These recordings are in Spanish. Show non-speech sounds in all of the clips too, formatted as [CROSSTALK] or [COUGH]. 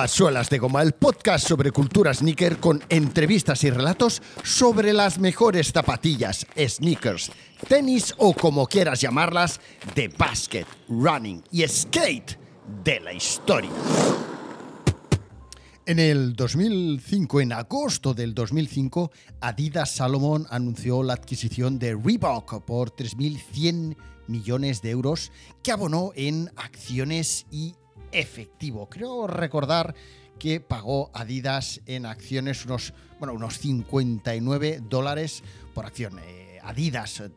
A Suelas de Goma, el podcast sobre cultura sneaker con entrevistas y relatos sobre las mejores zapatillas, sneakers, tenis o como quieras llamarlas, de basket, running y skate de la historia. En el 2005, en agosto del 2005, Adidas Salomon anunció la adquisición de Reebok por 3.100 millones de euros que abonó en acciones y efectivo. Creo recordar que pagó Adidas en acciones unos, bueno, unos 59 dólares por acción. Eh, Adidas eh,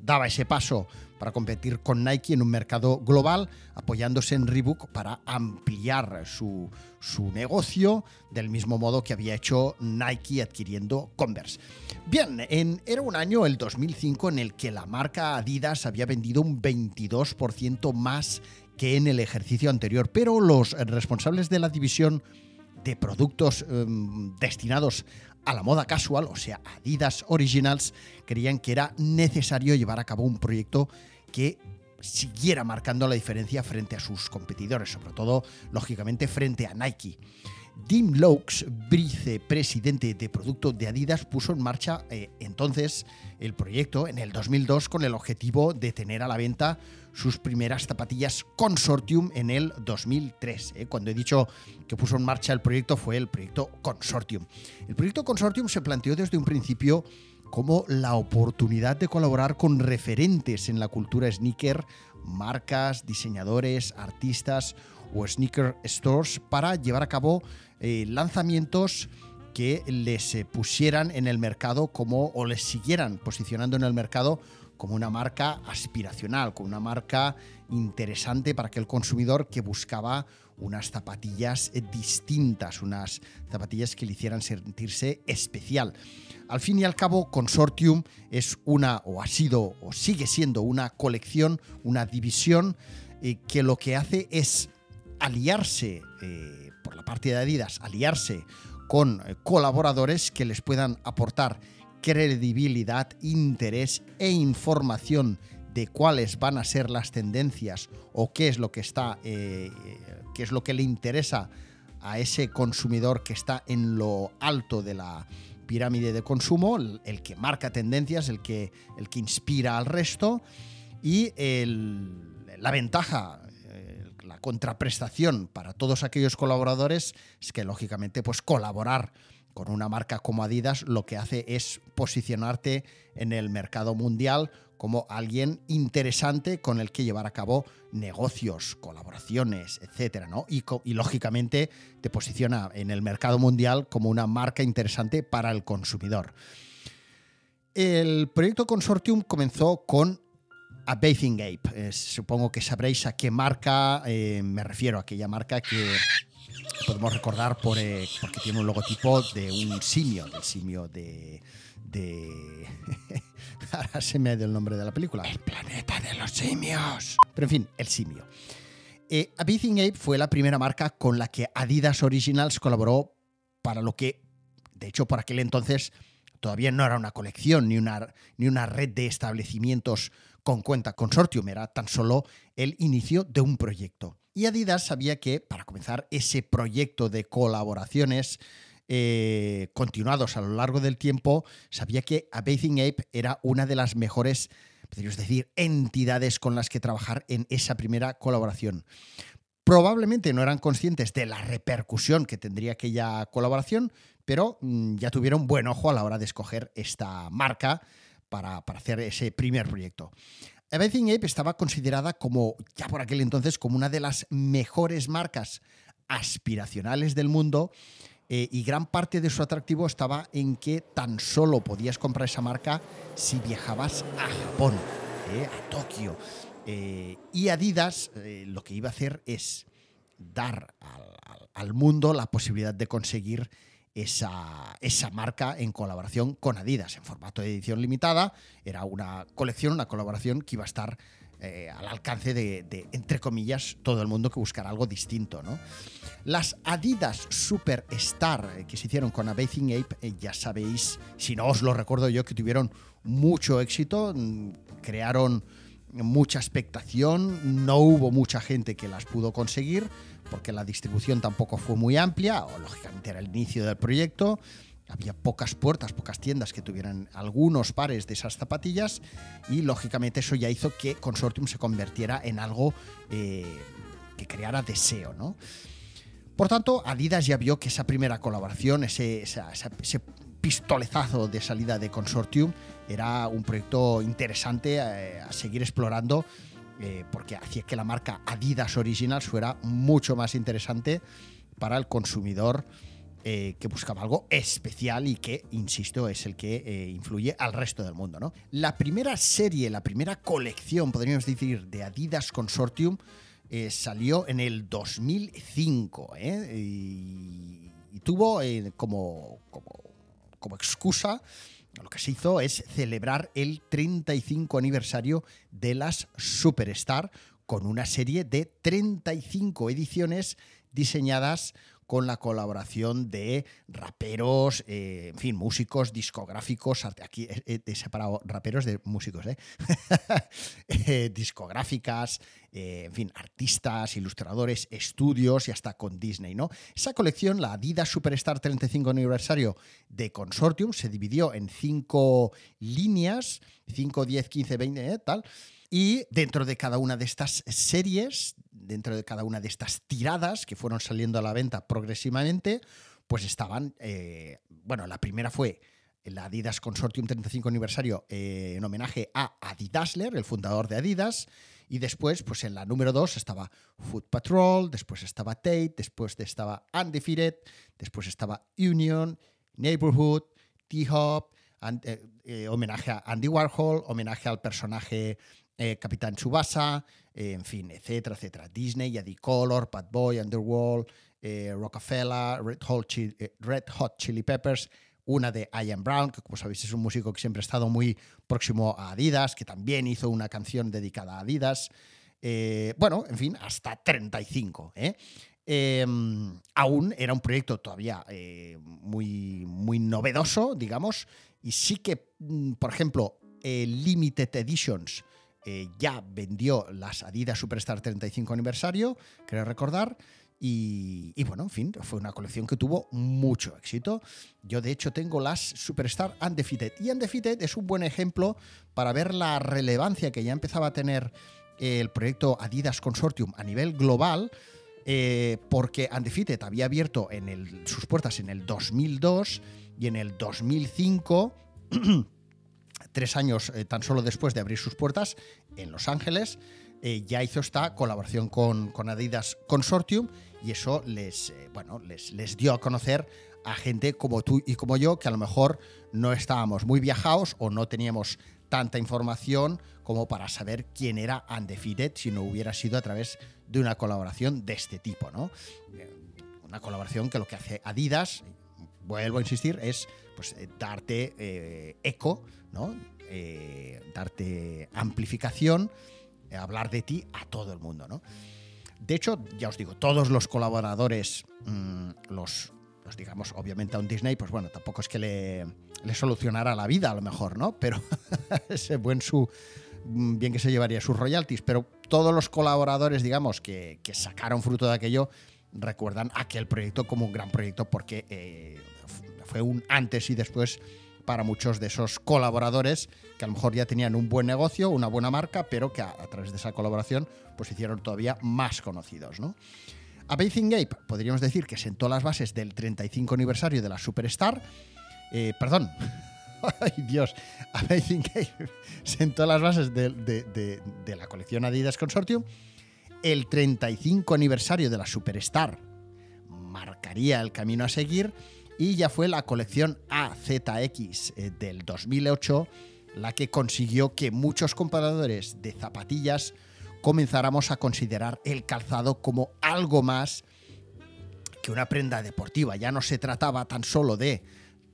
daba ese paso para competir con Nike en un mercado global, apoyándose en Reebok para ampliar su, su negocio, del mismo modo que había hecho Nike adquiriendo Converse. Bien, en, era un año, el 2005, en el que la marca Adidas había vendido un 22% más que en el ejercicio anterior, pero los responsables de la división de productos em, destinados a la moda casual, o sea, Adidas Originals, creían que era necesario llevar a cabo un proyecto que siguiera marcando la diferencia frente a sus competidores, sobre todo, lógicamente, frente a Nike. Dim Lokes, vicepresidente de producto de Adidas, puso en marcha eh, entonces el proyecto en el 2002 con el objetivo de tener a la venta sus primeras zapatillas Consortium en el 2003. Eh. Cuando he dicho que puso en marcha el proyecto fue el proyecto Consortium. El proyecto Consortium se planteó desde un principio como la oportunidad de colaborar con referentes en la cultura sneaker, marcas, diseñadores, artistas o sneaker stores para llevar a cabo eh, lanzamientos que les eh, pusieran en el mercado como o les siguieran posicionando en el mercado como una marca aspiracional, como una marca interesante para aquel consumidor que buscaba unas zapatillas eh, distintas, unas zapatillas que le hicieran sentirse especial. Al fin y al cabo, Consortium es una, o ha sido, o sigue siendo una colección, una división que lo que hace es aliarse, eh, por la parte de Adidas, aliarse con eh, colaboradores que les puedan aportar credibilidad, interés e información de cuáles van a ser las tendencias o qué es lo que está, eh, qué es lo que le interesa a ese consumidor que está en lo alto de la pirámide de consumo, el, que marca tendencias, el que, el que inspira al resto y la ventaja la contraprestación para todos aquellos colaboradores es que lógicamente pues colaborar con una marca como Adidas lo que hace es posicionarte en el mercado mundial como alguien interesante con el que llevar a cabo negocios, colaboraciones, etcétera, ¿no? Y, lógicamente te posiciona en el mercado mundial como una marca interesante para el consumidor. El proyecto Consortium comenzó con a Bathing Ape. supongo que sabréis a qué marca eh, me refiero, aquella marca que podemos recordar por, eh, porque tiene un logotipo de un simio, del simio de... de [LAUGHS] Ahora se me ha ido el nombre de la película. El planeta de los simios. Pero en fin, el simio. Eh, Ape fue la primera marca con la que Adidas Originals colaboró para lo que, de hecho, por aquel entonces todavía no era una colección ni una, ni una red de establecimientos con cuenta consortium, era tan solo el inicio de un proyecto. Y Adidas sabía que para comenzar ese proyecto de colaboraciones eh, continuados a lo largo del tiempo, sabía que A Bathing Ape era una de las mejores, podríamos decir, entidades con las que trabajar en esa primera colaboración. Probablemente no eran conscientes de la repercusión que tendría aquella colaboración, pero mm, ya tuvieron buen ojo a la hora de escoger esta marca para, hacer ese primer proyecto. Everything Ape estaba considerada como, ya por aquel entonces, como una de las mejores marcas aspiracionales del mundo eh, y gran parte de su atractivo estaba en que tan solo podías comprar esa marca si viajabas a Japón, eh, a Tokio. Eh, y Adidas lo que iba a hacer es dar al mundo la posibilidad de conseguir esa, esa, marca en colaboración con Adidas en formato de edición limitada. Era una colección, una colaboración que iba a estar eh, al alcance de, entre comillas, todo el mundo que buscara algo distinto. ¿no? Las Adidas Superstar eh, que se hicieron con Bathing Ape, eh, ya sabéis, si no os lo recuerdo yo, que tuvieron mucho éxito, mm, crearon mucha expectación, no hubo mucha gente que las pudo conseguir, porque la distribución tampoco fue muy amplia, o lógicamente era el inicio del proyecto, había pocas puertas, pocas tiendas que tuvieran algunos pares de esas zapatillas y lógicamente eso ya hizo que Consortium se convirtiera en algo eh, que creara deseo, ¿no? Por tanto, Adidas ya vio que esa primera colaboración, ese, ese pistolezazo de salida de Consortium, era un proyecto interesante eh, a seguir explorando eh, porque hacía que la marca Adidas Originals fuera mucho más interesante para el consumidor eh, que buscaba algo especial y que, insisto, es el que influye al resto del mundo. ¿no? La primera serie, la primera colección, podríamos decir, de Adidas Consortium salió en el 2005 y, tuvo como, como, como excusa lo que se hizo es celebrar el 35 aniversario de las Superstar con una serie de 35 ediciones diseñadas con la colaboración de raperos, eh, en fin, músicos, discográficos, aquí he, separado raperos de músicos, ¿eh? [LAUGHS] eh discográficas, eh, en fin, artistas, ilustradores, estudios y hasta con Disney, ¿no? Esa colección, la Adidas Superstar 35 aniversario de Consortium, se dividió en cinco líneas, 5, 10, 15, 20, tal, y dentro de cada una de estas series, dentro de cada una de estas tiradas que fueron saliendo a la venta progresivamente, pues estaban, eh, bueno, la primera fue la Adidas Consortium 35 aniversario eh, en homenaje a Adidasler, el fundador de Adidas, y después, pues en la número 2 estaba Food Patrol, después estaba Tate, después estaba Undefeated, después estaba Union, Neighborhood, T-Hop, eh, homenaje a Andy Warhol, homenaje al personaje eh, Capitán Tsubasa, eh, en fin, etcétera, etcétera. Disney, Yadi Color, Bad Boy, Underworld, eh, Rockefeller, Red Hot, Red Hot Chili Peppers, una de Ian Brown, que como sabéis es un músico que siempre ha estado muy próximo a Adidas, que también hizo una canción dedicada a Adidas. bueno, en fin, hasta 35. Em, aún era un proyecto todavía muy, muy novedoso, digamos, y sí que, mm, por ejemplo, Limited Editions eh, ya vendió las Adidas Superstar 35 aniversario, creo recordar. Y, bueno, en fin, fue una colección que tuvo mucho éxito. Yo de hecho tengo las Superstar Undefeated. Y Undefeated es un buen ejemplo para ver la relevancia que ya empezaba a tener el proyecto Adidas Consortium a nivel global. Eh, porque Undefeated había abierto sus puertas en el 2002 y en el 2005 [CLEARS THROAT] tres años eh, tan solo después de abrir sus puertas en Los Ángeles, eh, ya hizo esta colaboración con, Adidas Consortium y eso les, eh, bueno, les, les dio a conocer a gente como tú y como yo que a lo mejor no estábamos muy viajados o no teníamos tanta información como para saber quién era Undefeated si no hubiera sido a través de una colaboración de este tipo, ¿no? Una colaboración que lo que hace Adidas, vuelvo a insistir, es pues, darte eco ¿no? Eh, darte amplificación, eh, hablar de ti a todo el mundo. ¿no? De hecho, ya os digo, todos los colaboradores, mm, los, los, digamos, obviamente a un Disney, pues bueno, tampoco es que le, solucionara la vida a lo mejor, ¿no? Pero [LAUGHS] ese buen su mm, bien que se llevaría sus royalties, pero todos los colaboradores, digamos, que, que, sacaron fruto de aquello, recuerdan aquel proyecto como un gran proyecto porque eh, fue un antes y después para muchos de esos colaboradores que a lo mejor ya tenían un buen negocio, una buena marca, pero que a, través de esa colaboración pues hicieron todavía más conocidos. ¿no? Amazing Ape podríamos decir que sentó las bases del 35 aniversario de la Superstar. Eh, perdón, [LAUGHS] ay Dios, Amazing Ape [LAUGHS] sentó las bases de la colección Adidas Consortium. El 35 aniversario de la Superstar marcaría el camino a seguir y ya fue la colección AZX eh, del 2008 la que consiguió que muchos compradores de zapatillas comenzáramos a considerar el calzado como algo más que una prenda deportiva. Ya no se trataba tan solo de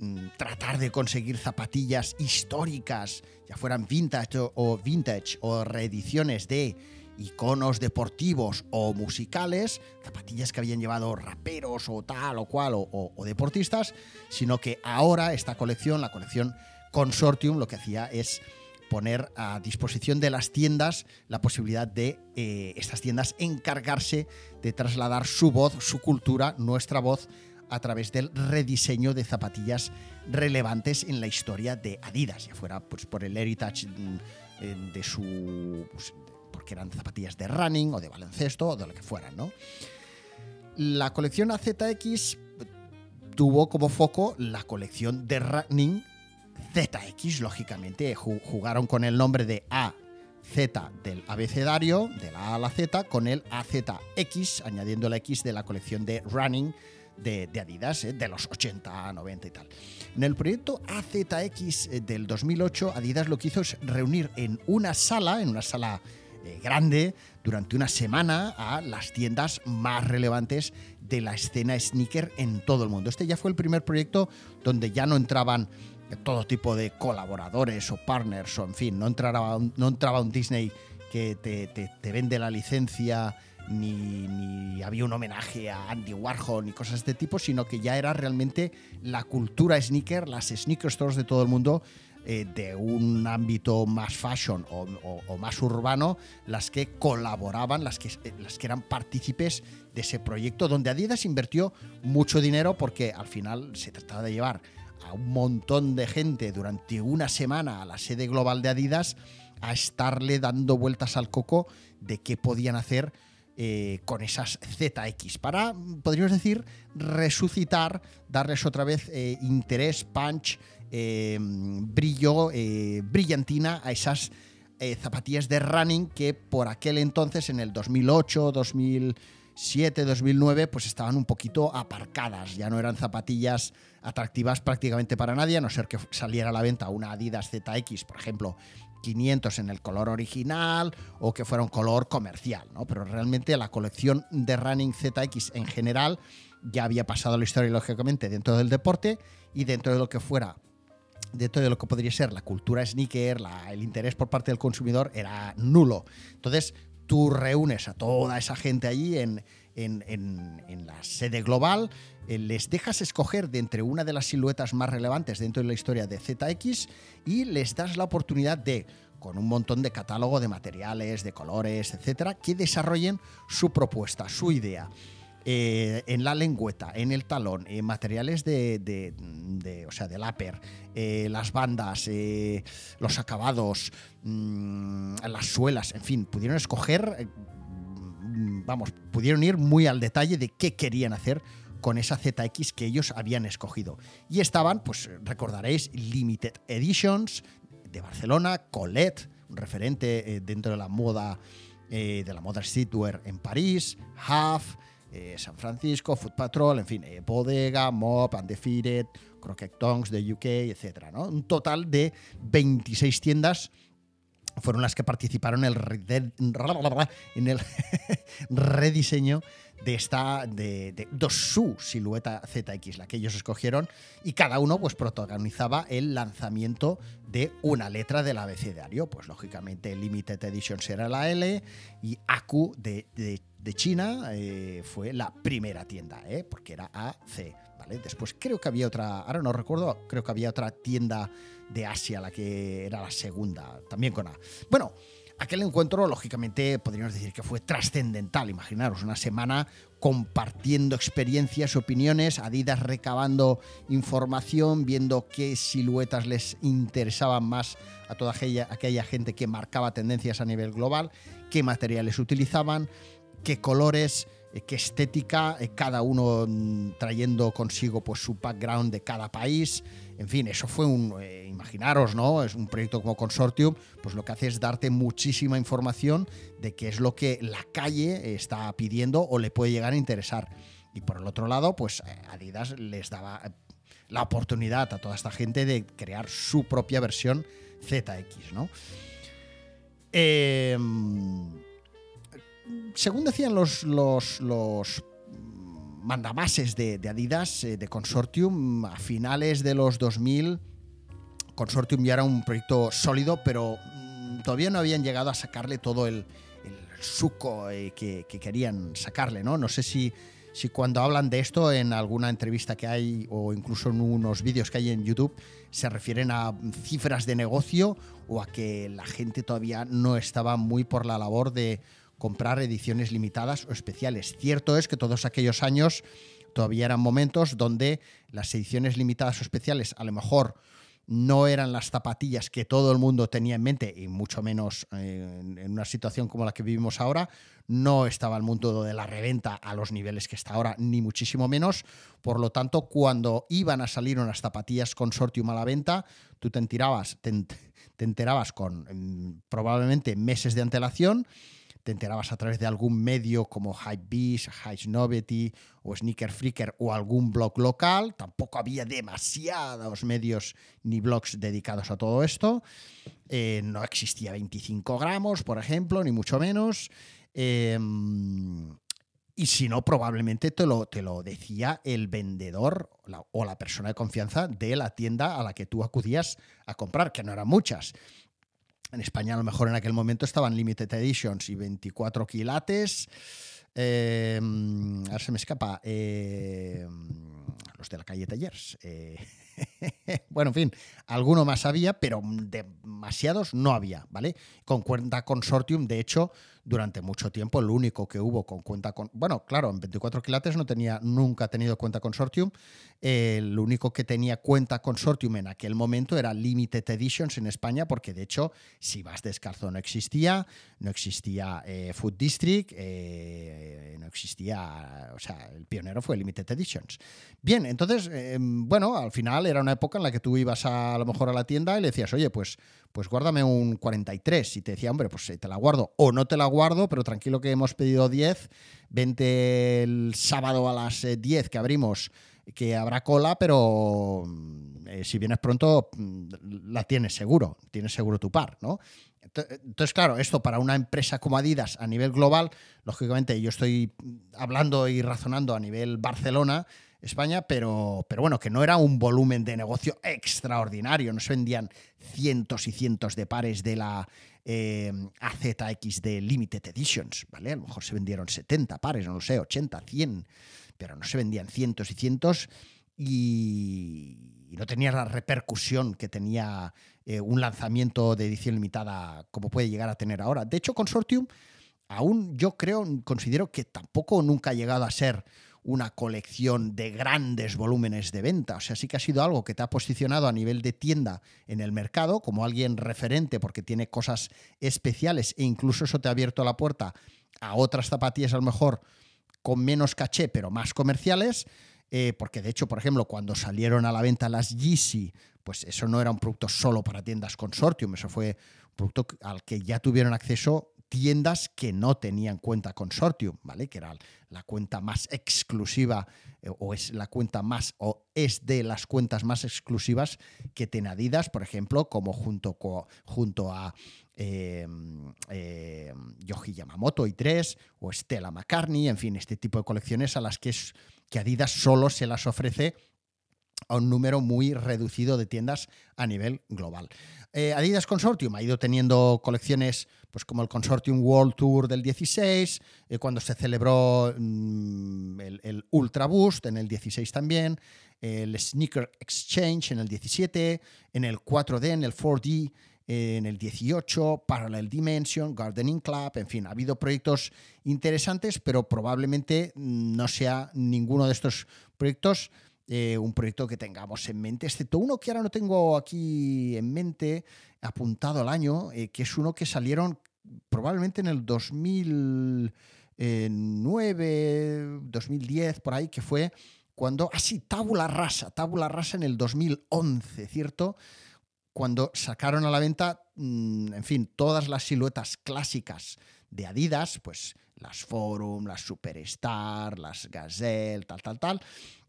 mm, tratar de conseguir zapatillas históricas, ya fueran vintage o vintage o reediciones de iconos deportivos o musicales, zapatillas que habían llevado raperos o tal o cual o, deportistas, sino que ahora esta colección, la colección Consortium, lo que hacía es poner a disposición de las tiendas la posibilidad de eh, estas tiendas encargarse de trasladar su voz, su cultura, nuestra voz a través del rediseño de zapatillas relevantes en la historia de Adidas, ya fuera pues, por el heritage mm, de su... Pues, porque eran zapatillas de running o de baloncesto o de lo que fueran, ¿no? La colección AZX tuvo como foco la colección de running ZX, lógicamente. Jugaron con el nombre de A, Z del abecedario, de la A a la Z, con el AZX, añadiendo la X de la colección de running de, Adidas, eh, de los 80, 90 y tal. En el proyecto AZX eh, del 2008, Adidas lo que hizo es reunir en una sala, en una sala eh, grande, durante una semana a las tiendas más relevantes de la escena sneaker en todo el mundo. Este ya fue el primer proyecto donde ya no entraban todo tipo de colaboradores o partners o en fin, no entraba, no entraba un Disney que te, te, vende la licencia ni, ni, había un homenaje a Andy Warhol ni cosas de este tipo, sino que ya era realmente la cultura sneaker, las sneaker stores de todo el mundo eh, de un ámbito más fashion o, más urbano, las que colaboraban, las que, eh, las que eran partícipes de ese proyecto, donde Adidas invirtió mucho dinero porque al final se trataba de llevar a un montón de gente durante una semana a la sede global de Adidas a estarle dando vueltas al coco de qué podían hacer eh, con esas ZX para, podríamos decir, resucitar, darles otra vez interés, punch, eh, brillo, eh, brillantina a esas eh, zapatillas de running que por aquel entonces, en el 2008, 2007, 2009, pues estaban un poquito aparcadas. Ya no eran zapatillas atractivas prácticamente para nadie, a no ser que saliera a la venta una Adidas ZX, por ejemplo, 500 en el color original o que fuera un color comercial, ¿no? Pero realmente la colección de Running ZX en general ya había pasado la historia, lógicamente, dentro del deporte y dentro de lo que fuera de lo que podría ser la cultura sneaker, el interés por parte del consumidor era nulo. Entonces, tú reúnes a toda esa gente allí en, la sede global, eh, les dejas escoger de entre una de las siluetas más relevantes dentro de la historia de ZX y les das la oportunidad de con un montón de catálogo de materiales, de colores, etcétera, que desarrollen su propuesta, su idea. Eh, en la lengüeta, en el talón, en materiales de, o sea, del upper, eh, las bandas, eh, los acabados, mm, las suelas, en fin, pudieron escoger, mm, vamos, pudieron ir muy al detalle de qué querían hacer con esa ZX que ellos habían escogido. Y estaban, pues recordaréis, Limited Editions de Barcelona, Colette, un referente dentro de la moda, de la moda streetwear en París, Half, eh, San Francisco, Food Patrol, en fin, eh, Bodega, Mop, Undefeated, Crockett Tongs de UK, etc. ¿no? Un total de 26 tiendas fueron las que participaron en el, [LAUGHS] rediseño de esta de, de, su silueta ZX, la que ellos escogieron, y cada uno pues protagonizaba el lanzamiento de una letra del abecedario. Pues lógicamente Limited Edition será la L y ACU de, de de China eh, fue la primera tienda, ¿eh? porque era AC. ¿vale? Después creo que había otra, ahora no recuerdo, creo que había otra tienda de Asia, la que era la segunda, también con A. Bueno, aquel encuentro, lógicamente, podríamos decir que fue trascendental. Imaginaros, una semana compartiendo experiencias, opiniones, Adidas recabando información, viendo qué siluetas les interesaban más a toda aquella, aquella gente que marcaba tendencias a nivel global, qué materiales utilizaban qué colores, eh, qué estética, eh, cada uno mm, trayendo consigo pues, su background de cada país. En fin, eso fue un, eh, imaginaros, ¿no? Es un proyecto como Consortium, pues lo que hace es darte muchísima información de qué es lo que la calle está pidiendo o le puede llegar a interesar. Y por el otro lado, pues Adidas les daba la oportunidad a toda esta gente de crear su propia versión ZX, ¿no? Eh, según decían los, los, mandamases de, Adidas, eh, de Consortium, a finales de los 2000, Consortium ya era un proyecto sólido, pero mm, todavía no habían llegado a sacarle todo el, suco eh, que, querían sacarle, ¿no? No sé si, si cuando hablan de esto en alguna entrevista que hay o incluso en unos vídeos que hay en YouTube se refieren a cifras de negocio o a que la gente todavía no estaba muy por la labor de comprar ediciones limitadas o especiales. Cierto es que todos aquellos años todavía eran momentos donde las ediciones limitadas o especiales a lo mejor no eran las zapatillas que todo el mundo tenía en mente, y mucho menos eh, en una situación como la que vivimos ahora, no estaba el mundo de la reventa a los niveles que está ahora, ni muchísimo menos. Por lo tanto, cuando iban a salir unas zapatillas Consortium a la venta, tú te enterabas, te, enterabas con mm, probablemente meses de antelación te enterabas a través de algún medio como Hypebeast, High Novelty o Sneaker Freaker o algún blog local. Tampoco había demasiados medios ni blogs dedicados a todo esto. Eh, no existía 25 gramos, por ejemplo, ni mucho menos. Em, y si no, probablemente te lo, te lo decía el vendedor o la persona de confianza de la tienda a la que tú acudías a comprar, que no eran muchas. En España a lo mejor en aquel momento estaban limited editions y 24 quilates. Eh, ahora se me escapa. Eh, los de la calle Tallers. Eh, [LAUGHS] bueno, en fin, alguno más había, pero demasiados no había, ¿vale? Con cuenta consortium, de hecho, durante mucho tiempo el único que hubo con cuenta con... Bueno, claro, en 24 quilates no tenía, nunca tenido cuenta consortium. el único que tenía cuenta consortium en aquel momento era Limited Editions en España, porque de hecho, si vas descalzo no existía, no existía eh, Food District, eh, no existía... O sea, el pionero fue Limited Editions. Bien, entonces, bueno, al final era una época en la que tú ibas a, lo mejor a la tienda y le decías, oye, pues pues guárdame un 43. Y te decía, hombre, pues te la guardo. O no te la guardo, pero tranquilo que hemos pedido 10. Vente el sábado a las 10 eh, que abrimos, que habrá cola, pero mm, eh, si vienes pronto mm, la tienes seguro, tienes seguro tu par, ¿no? Entonces, claro, esto para una empresa como Adidas a nivel global, lógicamente yo estoy hablando y razonando a nivel Barcelona, España, pero, pero bueno, que no era un volumen de negocio extraordinario, no se vendían cientos y cientos de pares de la eh, AZX de Limited Editions, ¿vale? A lo mejor se vendieron 70 pares, no lo sé, 80, 100, pero no se vendían cientos y cientos y, no tenía la repercusión que tenía eh, un lanzamiento de edición limitada como puede llegar a tener ahora. De hecho, Consortium aún yo creo, considero que tampoco nunca ha llegado a ser una colección de grandes volúmenes de venta. O sea, sí que ha sido algo que te ha posicionado a nivel de tienda en el mercado como alguien referente porque tiene cosas especiales e incluso eso te ha abierto la puerta a otras zapatillas a lo mejor con menos caché pero más comerciales. Eh, porque de hecho, por ejemplo, cuando salieron a la venta las Yeezy, pues eso no era un producto solo para tiendas consortium, eso fue un producto al que ya tuvieron acceso tiendas que no tenían cuenta consortium, ¿vale? Que era la cuenta más exclusiva eh, o es la cuenta más o es de las cuentas más exclusivas que tiene Adidas, por ejemplo, como junto, junto a eh, eh, Yoji Yamamoto y 3 o Stella McCartney, en fin, este tipo de colecciones a las que, que Adidas solo se las ofrece a un número muy reducido de tiendas a nivel global. Eh, Adidas Consortium ha ido teniendo colecciones pues como el Consortium World Tour del 16, eh, cuando se celebró mm, el, Ultra Boost en el 16 también, el Sneaker Exchange en el 17, en el 4D, en el 4D en el 18, Parallel Dimension, Gardening Club, en fin, ha habido proyectos interesantes, pero probablemente no sea ninguno de estos proyectos eh, un proyecto que tengamos en mente, excepto uno que ahora no tengo aquí en mente, apuntado al año, eh, que es uno que salieron probablemente en el 2009, 2010, por ahí, que fue cuando, ah sí, Tabula Rasa, Tabula Rasa en el 2011, ¿cierto? Cuando sacaron a la venta, mm, en fin, todas las siluetas clásicas de Adidas, pues las Forum, las Superstar, las Gazelle, tal, tal, tal,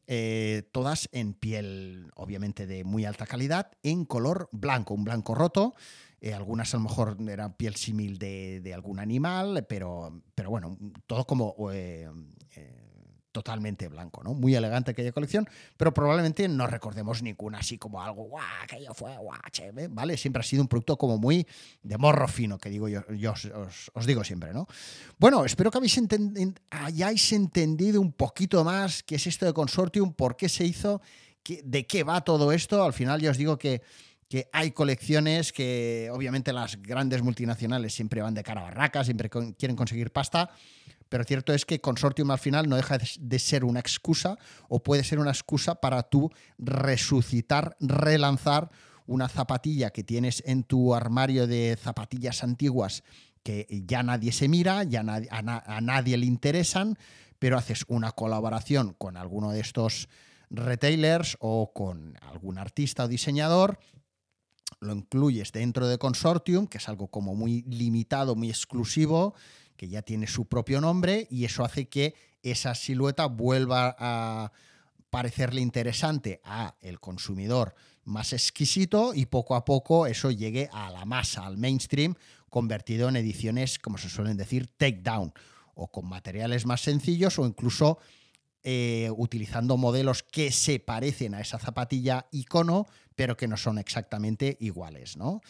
eh, todas en piel obviamente de muy alta calidad, en color blanco, un blanco roto. Eh, algunas a lo mejor eran piel símil de, algún animal, pero, pero bueno, todo como, eh, totalmente blanco, ¿no? Muy elegante aquella colección, pero probablemente no recordemos ninguna así como algo, guau, aquello fue guau, ¿vale? Siempre ha sido un producto como muy de morro fino, que digo yo, os, digo siempre, ¿no? Bueno, espero que hayáis entendido un poquito más qué es esto de Consortium, por qué se hizo, de qué va todo esto. Al final ya os digo que que hay colecciones que obviamente las grandes multinacionales siempre van de cara a barracas, siempre quieren conseguir pasta, pero cierto es que Consortium al final no deja de ser una excusa o puede ser una excusa para tú resucitar, relanzar una zapatilla que tienes en tu armario de zapatillas antiguas que ya nadie se mira, ya a, nadie le interesan, pero haces una colaboración con alguno de estos retailers o con algún artista o diseñador lo incluyes dentro de Consortium, que es algo como muy limitado, muy exclusivo, que ya tiene su propio nombre y eso hace que esa silueta vuelva a parecerle interesante a el consumidor más exquisito y poco a poco eso llegue a la masa, al mainstream, convertido en ediciones, como se suelen decir, takedown, o con materiales más sencillos o incluso eh, utilizando modelos que se parecen a esa zapatilla icono, pero que no son exactamente iguales. ¿no?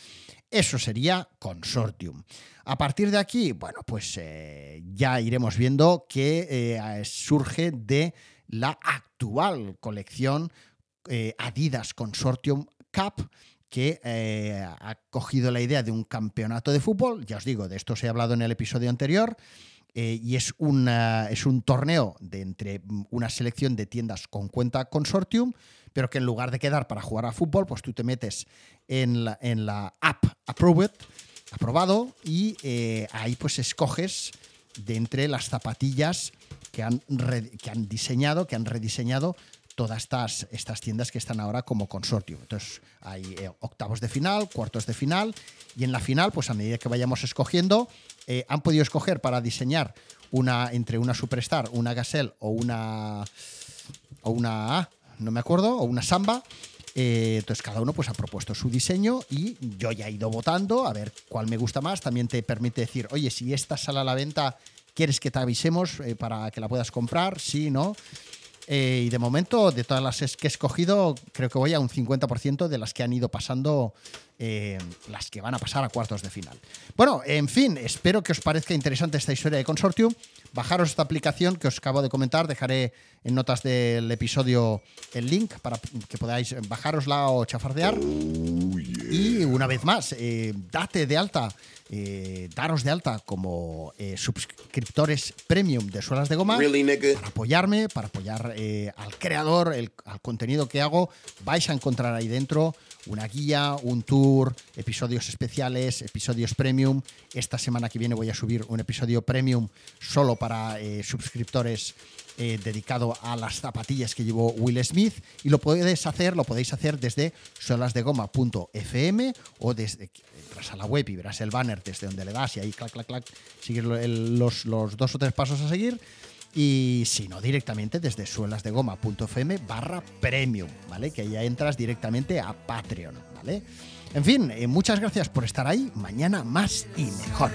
Eso sería Consortium. A partir de aquí, bueno, pues eh, ya iremos viendo que eh, surge de la actual colección Adidas Consortium Cup que ha cogido la idea de un campeonato de fútbol, ya os digo, de esto os he hablado en el episodio anterior, eh, y es, es un torneo de entre una selección de tiendas con cuenta consortium, pero que en lugar de quedar para jugar a fútbol, pues tú te metes en la, en la app Approved, aprobado, y eh, ahí pues escoges de entre las zapatillas que han, que han diseñado, que han rediseñado todas estas, estas tiendas que están ahora como consortio. Entonces hay eh, octavos de final, cuartos de final y en la final, pues a medida que vayamos escogiendo, eh, han podido escoger para diseñar una entre una Superstar, una Gazelle o una o una no me acuerdo, o una Samba. Eh, entonces cada uno pues ha propuesto su diseño y yo ya he ido votando a ver cuál me gusta más. También te permite decir, oye, si esta sale a la venta, ¿quieres que te avisemos para que la puedas comprar? Sí, ¿no? Eh, y de momento, de todas las que he escogido, creo que voy a un 50% de las que han ido pasando, eh, las que van a pasar a cuartos de final. Bueno, en fin, espero que os parezca interesante esta historia de Consortium. Bajaros esta aplicación que os acabo de comentar, dejaré en notas del episodio el link para que podáis bajárosla o chafardear. Oh, y una vez más, eh, date de alta eh, daros de alta como eh, suscriptores premium de Suelas de Goma para apoyarme, para apoyar eh, al creador, al contenido que hago. Vais a encontrar ahí dentro una guía, un tour, episodios especiales, episodios premium. Esta semana que viene voy a subir un episodio premium solo para suscriptores dedicado a las zapatillas que llevó Will Smith y lo podéis hacer, lo podéis hacer desde solasdegoma.fm o desde a la web y verás el banner desde donde le das y ahí clac, clac, clac, sigues los, los dos o tres pasos a seguir. Y si no, directamente desde suelasdegoma.fm barra premium, ¿vale? Que ya entras directamente a Patreon, ¿vale? En fin, eh, muchas gracias por estar ahí. Mañana más y mejor.